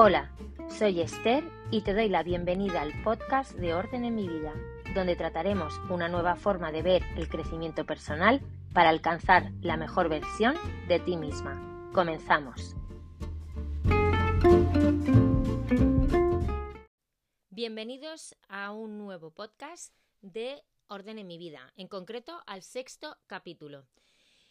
Hola, soy Esther y te doy la bienvenida al podcast de Orden en mi vida, donde trataremos una nueva forma de ver el crecimiento personal para alcanzar la mejor versión de ti misma. Comenzamos. Bienvenidos a un nuevo podcast de Orden en mi vida, en concreto al sexto capítulo.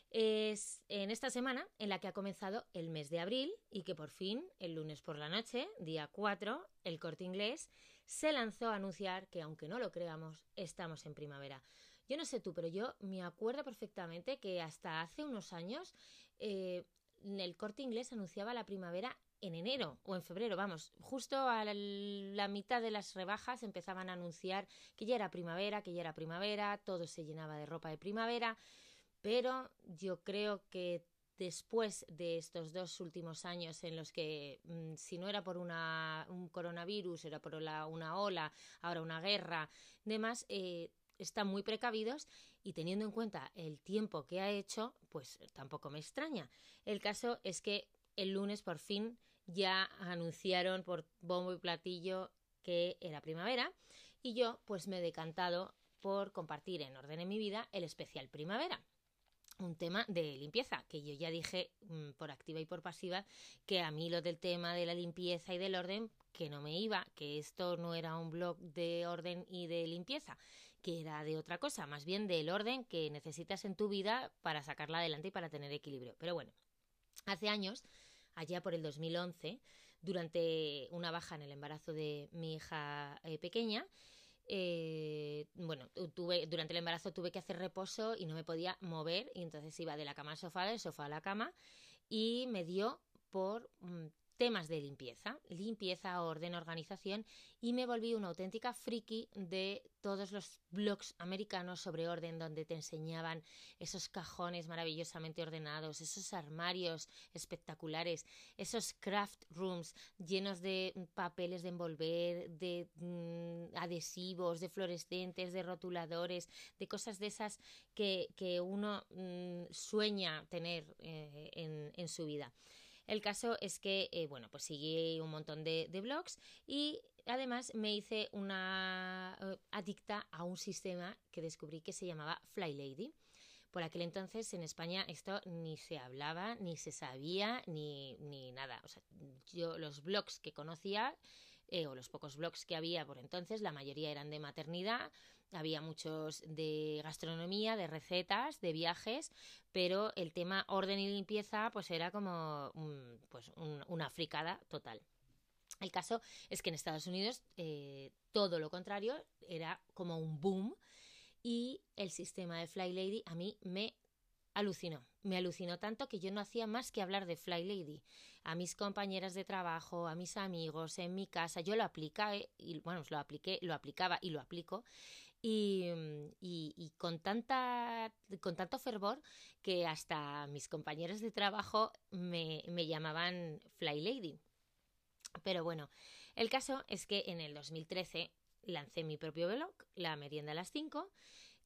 Es en esta semana en la que ha comenzado el mes de abril y que por fin, el lunes por la noche, día 4, el corte inglés se lanzó a anunciar que, aunque no lo creamos, estamos en primavera. Yo no sé tú, pero yo me acuerdo perfectamente que hasta hace unos años eh, el corte inglés anunciaba la primavera en enero o en febrero, vamos, justo a la, mitad de las rebajas empezaban a anunciar que ya era primavera, que ya era primavera, todo se llenaba de ropa de primavera pero yo creo que después de estos dos últimos años en los que mm, si no era por una, un coronavirus, era por una ola, ahora una guerra, demás, eh, están muy precavidos y teniendo en cuenta el tiempo que ha hecho, pues tampoco me extraña. El caso es que el lunes por fin ya anunciaron por bombo y platillo que era primavera y yo pues me he decantado por compartir en orden en mi vida el especial primavera un tema de limpieza, que yo ya dije mm, por activa y por pasiva que a mí lo del tema de la limpieza y del orden que no me iba, que esto no era un blog de orden y de limpieza, que era de otra cosa, más bien del orden que necesitas en tu vida para sacarla adelante y para tener equilibrio. Pero bueno, hace años, allá por el 2011, durante una baja en el embarazo de mi hija eh, pequeña, eh, bueno, tuve, durante el embarazo tuve que hacer reposo y no me podía mover y entonces iba de la cama al sofá, del sofá a la cama y me dio por mm, temas de limpieza, limpieza, orden, organización y me volví una auténtica friki de todos los blogs americanos sobre orden donde te enseñaban esos cajones maravillosamente ordenados, esos armarios espectaculares, esos craft rooms llenos de papeles de envolver, de mm, adhesivos, de fluorescentes, de rotuladores, de cosas de esas que, uno mm, sueña tener eh, en, en su vida. El caso es que, eh, bueno, pues seguí un montón de, blogs y además me hice una eh, adicta a un sistema que descubrí que se llamaba Fly Lady. Por aquel entonces en España esto ni se hablaba, ni se sabía, ni, ni nada. O sea, yo los blogs que conocía, eh, o los pocos blogs que había por entonces, la mayoría eran de maternidad, había muchos de gastronomía, de recetas, de viajes, pero el tema orden y limpieza pues era como pues una fricada total. El caso es que en Estados Unidos eh, todo lo contrario era como un boom y el sistema de Fly Lady a mí me alucinó. Me alucinó tanto que yo no hacía más que hablar de Fly Lady. A mis compañeras de trabajo, a mis amigos, en mi casa, yo lo aplicaba, y bueno, lo apliqué, lo aplicaba y lo aplico. Y, con, tanta, con tanto fervor que hasta mis compañeros de trabajo me, me llamaban Fly Lady. Pero bueno, el caso es que en el 2013 lancé mi propio blog, La Merienda a las 5,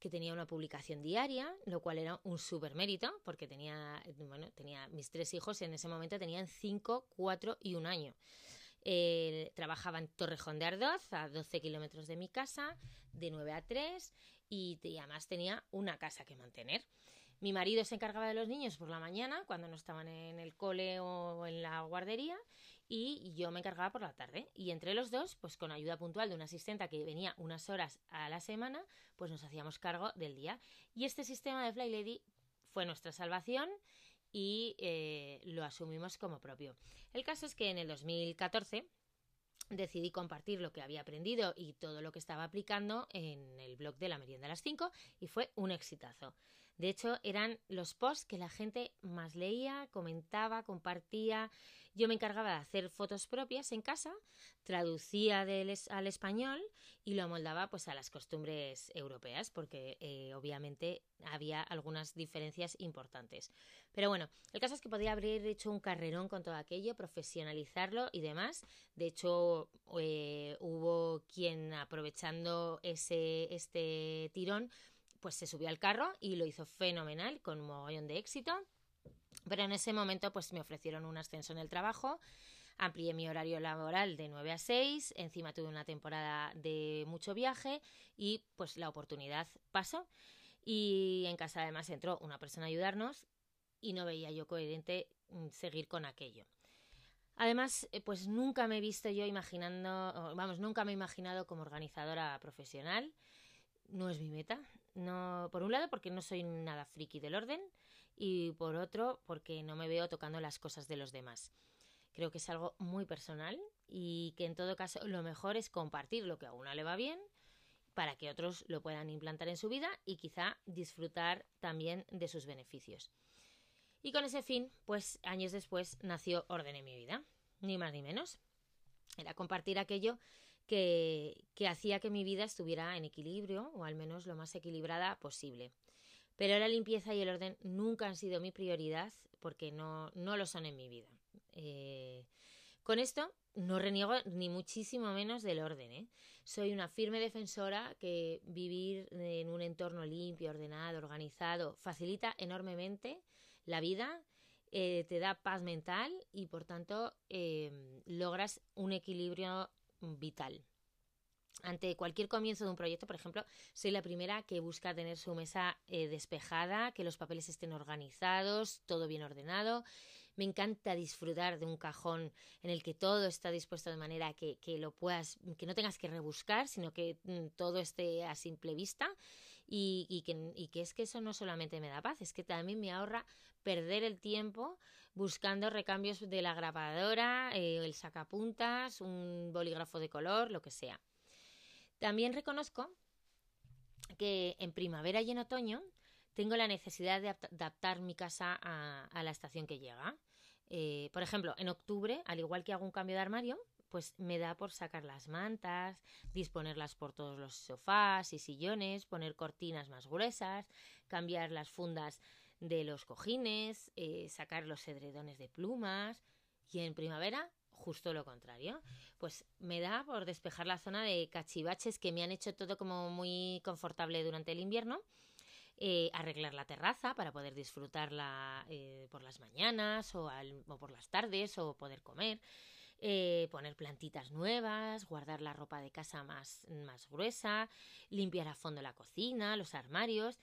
que tenía una publicación diaria, lo cual era un súper mérito, porque tenía, bueno, tenía mis tres hijos en ese momento tenían 5, 4 y un año. Eh, trabajaba en Torrejón de Ardoz, a 12 kilómetros de mi casa, de 9 a 3, y, además tenía una casa que mantener. Mi marido se encargaba de los niños por la mañana, cuando no estaban en el cole o en la guardería, y yo me encargaba por la tarde. Y entre los dos, pues con ayuda puntual de una asistenta que venía unas horas a la semana, pues nos hacíamos cargo del día. Y este sistema de Fly Lady fue nuestra salvación y eh, lo asumimos como propio. El caso es que en el 2014 decidí compartir lo que había aprendido y todo lo que estaba aplicando en el blog de la merienda a las 5 y fue un exitazo. De hecho, eran los posts que la gente más leía, comentaba, compartía. Yo me encargaba de hacer fotos propias en casa, traducía del al español y lo amoldaba pues a las costumbres europeas, porque eh, obviamente había algunas diferencias importantes. Pero bueno, el caso es que podía haber hecho un carrerón con todo aquello, profesionalizarlo y demás. De hecho, eh, hubo quien aprovechando ese este tirón pues se subió al carro y lo hizo fenomenal, con un mogollón de éxito. Pero en ese momento, pues me ofrecieron un ascenso en el trabajo. Amplié mi horario laboral de 9 a 6, encima tuve una temporada de mucho viaje y pues la oportunidad pasó. Y en casa además entró una persona a ayudarnos y no veía yo coherente mm, seguir con aquello. Además, eh, pues nunca me he visto yo imaginando, vamos, nunca me he imaginado como organizadora profesional. No es mi meta. No, por un lado, porque no soy nada friki del orden y por otro, porque no me veo tocando las cosas de los demás. Creo que es algo muy personal y que en todo caso lo mejor es compartir lo que a uno le va bien para que otros lo puedan implantar en su vida y quizá disfrutar también de sus beneficios. Y con ese fin, pues años después nació Orden en mi vida, ni más ni menos. Era compartir aquello que, que hacía que mi vida estuviera en equilibrio, o al menos lo más equilibrada posible. Pero la limpieza y el orden nunca han sido mi prioridad porque no, no lo son en mi vida. Eh, con esto no reniego ni muchísimo menos del orden. ¿eh? Soy una firme defensora que vivir en un entorno limpio, ordenado, organizado, facilita enormemente la vida, eh, te da paz mental y por tanto em, logras un equilibrio vital. Ante cualquier comienzo de un proyecto, por ejemplo, soy la primera que busca tener su mesa eh, despejada, que los papeles estén organizados, todo bien ordenado. Me encanta disfrutar de un cajón en el que todo está dispuesto de manera que, que lo puedas, que no tengas que rebuscar, sino que mm, todo esté a simple vista. Y, y, que, y, que, es que eso no solamente me da paz, es que también me ahorra perder el tiempo buscando recambios de la grabadora, eh, el sacapuntas, un bolígrafo de color, lo que sea. También reconozco que en primavera y en otoño tengo la necesidad de adaptar mi casa a, la estación que llega. Eh, por ejemplo, en octubre, al igual que hago un cambio de armario, pues me da por sacar las mantas, disponerlas por todos los sofás y sillones, poner cortinas más gruesas, cambiar las fundas de los cojines, eh, sacar los edredones de plumas. Y en primavera, justo lo contrario. Pues me da por despejar la zona de cachivaches que me han hecho todo como muy confortable durante el invierno. Eh, arreglar la terraza para poder disfrutarla eh, por las mañanas o, o, por las tardes o poder comer. poner plantitas nuevas, guardar la ropa de casa más, más gruesa, limpiar a fondo la cocina, los armarios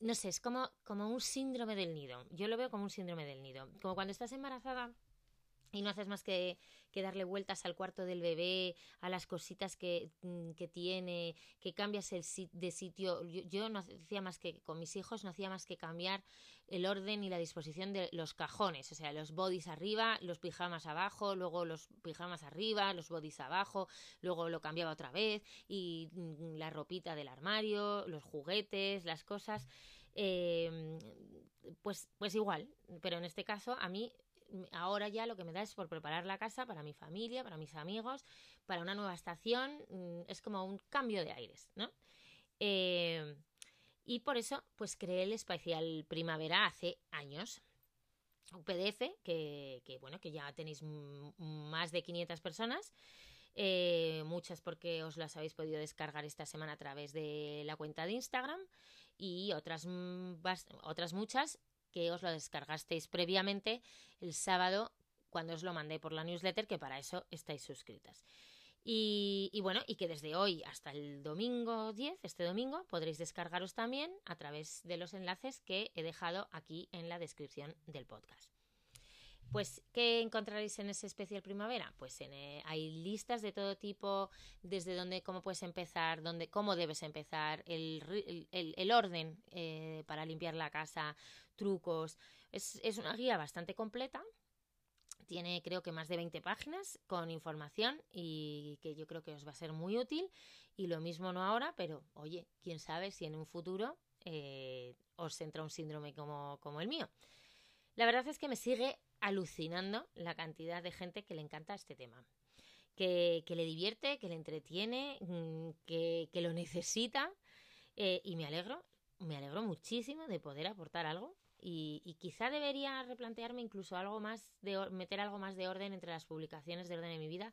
no sé, es como, como un síndrome del nido. Yo lo veo como un síndrome del nido. Como cuando estás embarazada y no haces más que, que, darle vueltas al cuarto del bebé, a las cositas que, mm, que tiene, que cambias el de sitio. Yo, yo, no hacía más que, con mis hijos, no hacía más que cambiar el orden y la disposición de los cajones, o sea, los bodies arriba, los pijamas abajo, luego los pijamas arriba, los bodies abajo, luego lo cambiaba otra vez y mm, la ropita del armario, los juguetes, las cosas. Eh, pues, pues igual, pero en este caso a mí ahora ya lo que me da es por preparar la casa para mi familia, para mis amigos, para una nueva estación, mm, es como un cambio de aires, ¿no? Eh, y por eso, pues creé el especial primavera hace años. Un PDF que, que bueno, que ya tenéis más de 500 personas. Eh, muchas porque os las habéis podido descargar esta semana a través de la cuenta de Instagram y otras, otras muchas que os lo descargasteis previamente el sábado cuando os lo mandé por la newsletter, que para eso estáis suscritas. Y, bueno, y que desde hoy hasta el domingo 10, este domingo, podréis descargaros también a través de los enlaces que he dejado aquí en la descripción del podcast. Pues, ¿qué encontraréis en ese especial primavera? Pues eh, hay listas de todo tipo, desde dónde, cómo puedes empezar, dónde, cómo debes empezar, el, el, el orden eh, para limpiar la casa, trucos. Es, es, una guía bastante completa. Tiene creo que más de 20 páginas con información y que yo creo que os va a ser muy útil. Y lo mismo no ahora, pero oye, quién sabe si en un futuro eh, os entra un síndrome como, como el mío. La verdad es que me sigue alucinando la cantidad de gente que le encanta este tema. Que, que le divierte, que le entretiene, mm, que, que lo necesita. Eh, y me alegro, me alegro muchísimo de poder aportar algo. Y, quizá debería replantearme incluso algo más de meter algo más de orden entre las publicaciones de orden en mi vida,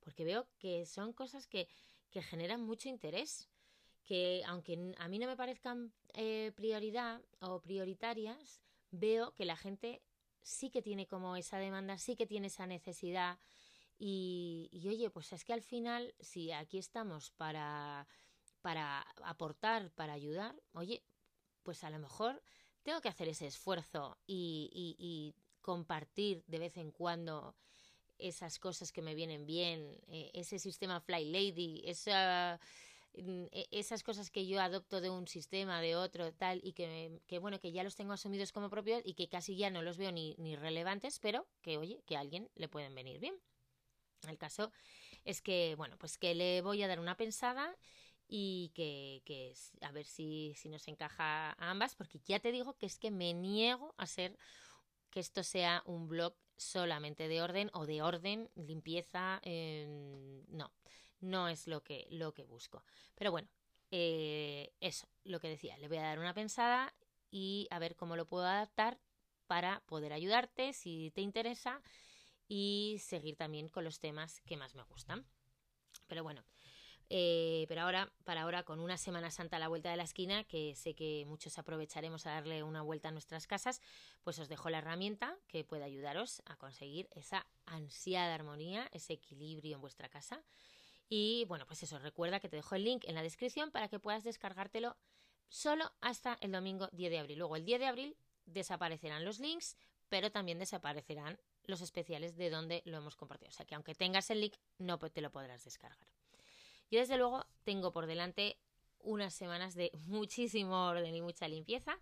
porque veo que son cosas que, que generan mucho interés que aunque a mí no me parezcan eh, prioridad o prioritarias, veo que la gente sí que tiene como esa demanda, sí que tiene esa necesidad. Y, y oye, pues es que al final, si aquí estamos para, para aportar, para ayudar, oye, pues a lo mejor tengo que hacer ese esfuerzo y, compartir de vez en cuando esas cosas que me vienen bien, eh, ese sistema Fly Lady, esa Mm, e, esas cosas que yo adopto de un sistema, de otro, tal, y que, que, bueno, que ya los tengo asumidos como propios y que casi ya no los veo ni, ni relevantes, pero que, oye, que a alguien le pueden venir bien. El caso es que, bueno, pues que le voy a dar una pensada y que, a ver si, si nos encaja a ambas, porque ya te digo que es que me niego a ser que esto sea un blog solamente de orden o de orden, limpieza, eh, no no es lo que, lo que busco. Pero bueno, eh, eso, lo que decía, le voy a dar una pensada y a ver cómo lo puedo adaptar para poder ayudarte si te interesa y seguir también con los temas que más me gustan. Pero bueno, eh, pero ahora, para ahora, con una Semana Santa a la vuelta de la esquina, que sé que muchos aprovecharemos a darle una vuelta a nuestras casas, pues os dejo la herramienta que puede ayudaros a conseguir esa ansiada armonía, ese equilibrio en vuestra casa y bueno, pues eso, recuerda que te dejo el link en la descripción para que puedas descargártelo solo hasta el domingo 10 de abril. Luego el 10 de abril desaparecerán los links, pero también desaparecerán los especiales de donde lo hemos compartido. O sea que aunque tengas el link, no te lo podrás descargar. Yo desde luego tengo por delante unas semanas de muchísimo orden y mucha limpieza,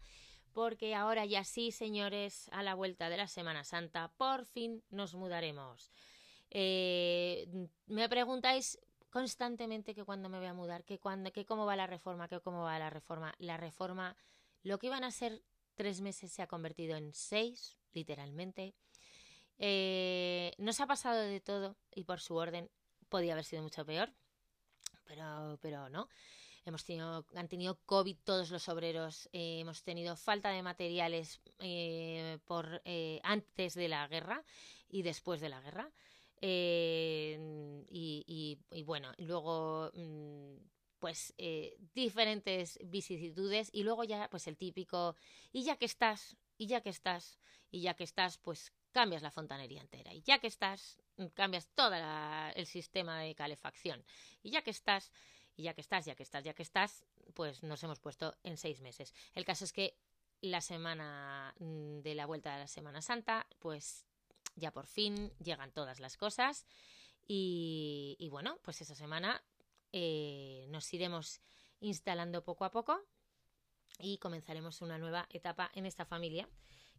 porque ahora ya sí, señores, a la vuelta de la Semana Santa, por fin nos mudaremos. Eh, me preguntáis constantemente que cuando me voy a mudar, que que cómo va la reforma, que cómo va la reforma. La reforma, lo que iban a ser tres meses se ha convertido en seis, literalmente. Eh, nos ha pasado de todo y por su orden podía haber sido mucho peor, pero, pero no. Hemos tenido, han tenido COVID todos los obreros, eh, hemos tenido falta de materiales eh, por antes de la guerra y después de la guerra. Eh, y, y, bueno, luego mm, pues eh, diferentes vicisitudes y luego ya pues el típico y ya que estás y ya que estás y ya que estás pues cambias la fontanería entera y ya que estás cambias todo el sistema de calefacción. Y ya que estás y ya que estás ya que estás ya que estás pues nos hemos puesto en seis meses. El caso es que la semana mm, de la vuelta de la Semana Santa pues ya por fin llegan todas las cosas. Y, bueno, pues esa semana eh, nos iremos instalando poco a poco y comenzaremos una nueva etapa en esta familia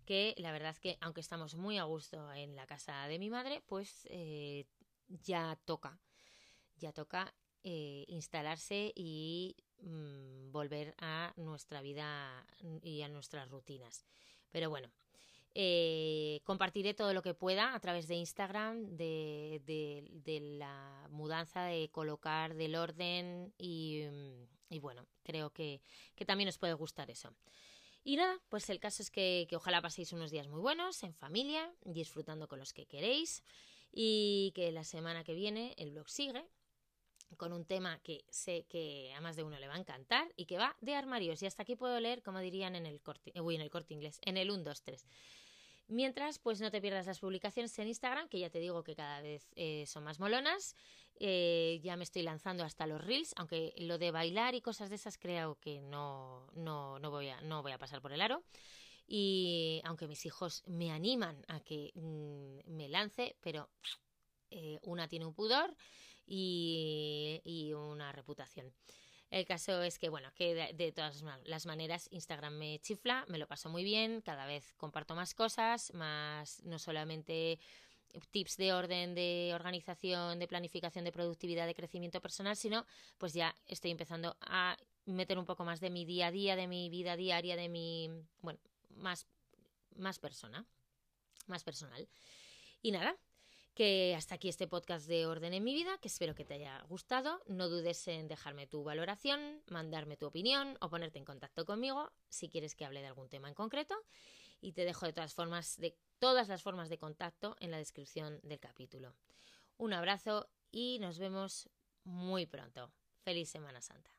que la verdad es que aunque estamos muy a gusto en la casa de mi madre, pues eh, ya toca, ya toca eh, instalarse y mm, volver a nuestra vida y a nuestras rutinas. Pero bueno, eh, compartiré todo lo que pueda a través de Instagram de, la mudanza, de colocar del orden y, mm, bueno, creo que, también os puede gustar eso. Y nada, pues el caso es que, ojalá paséis unos días muy buenos, en familia, disfrutando con los que queréis y que la semana que viene el blog sigue con un tema que sé que a más de uno le va a encantar y que va de armarios. Y hasta aquí puedo leer, como dirían en el corte, uy, en el corte inglés, en el 1, 2, 3. Mientras, pues no te pierdas las publicaciones en Instagram, que ya te digo que cada vez eh, son más molonas. Eh, ya me estoy lanzando hasta los reels, aunque lo de bailar y cosas de esas creo que no, no, no, voy, a, no voy a pasar por el aro. Y aunque mis hijos me animan a que mm, me lance, pero eh, una tiene un pudor y, y una reputación. El caso es que, bueno, que de, todas las maneras Instagram me chifla, me lo paso muy bien, cada vez comparto más cosas, más no solamente tips de orden, de organización, de planificación, de productividad, de crecimiento personal, sino pues ya estoy empezando a meter un poco más de mi día a día, de mi vida diaria, de mi, bueno, más, más persona, más personal. Y nada, que hasta aquí este podcast de Orden en mi vida, que espero que te haya gustado. No dudes en dejarme tu valoración, mandarme tu opinión o ponerte en contacto conmigo si quieres que hable de algún tema en concreto. Y te dejo de todas formas, de todas las formas de contacto en la descripción del capítulo. Un abrazo y nos vemos muy pronto. Feliz Semana Santa.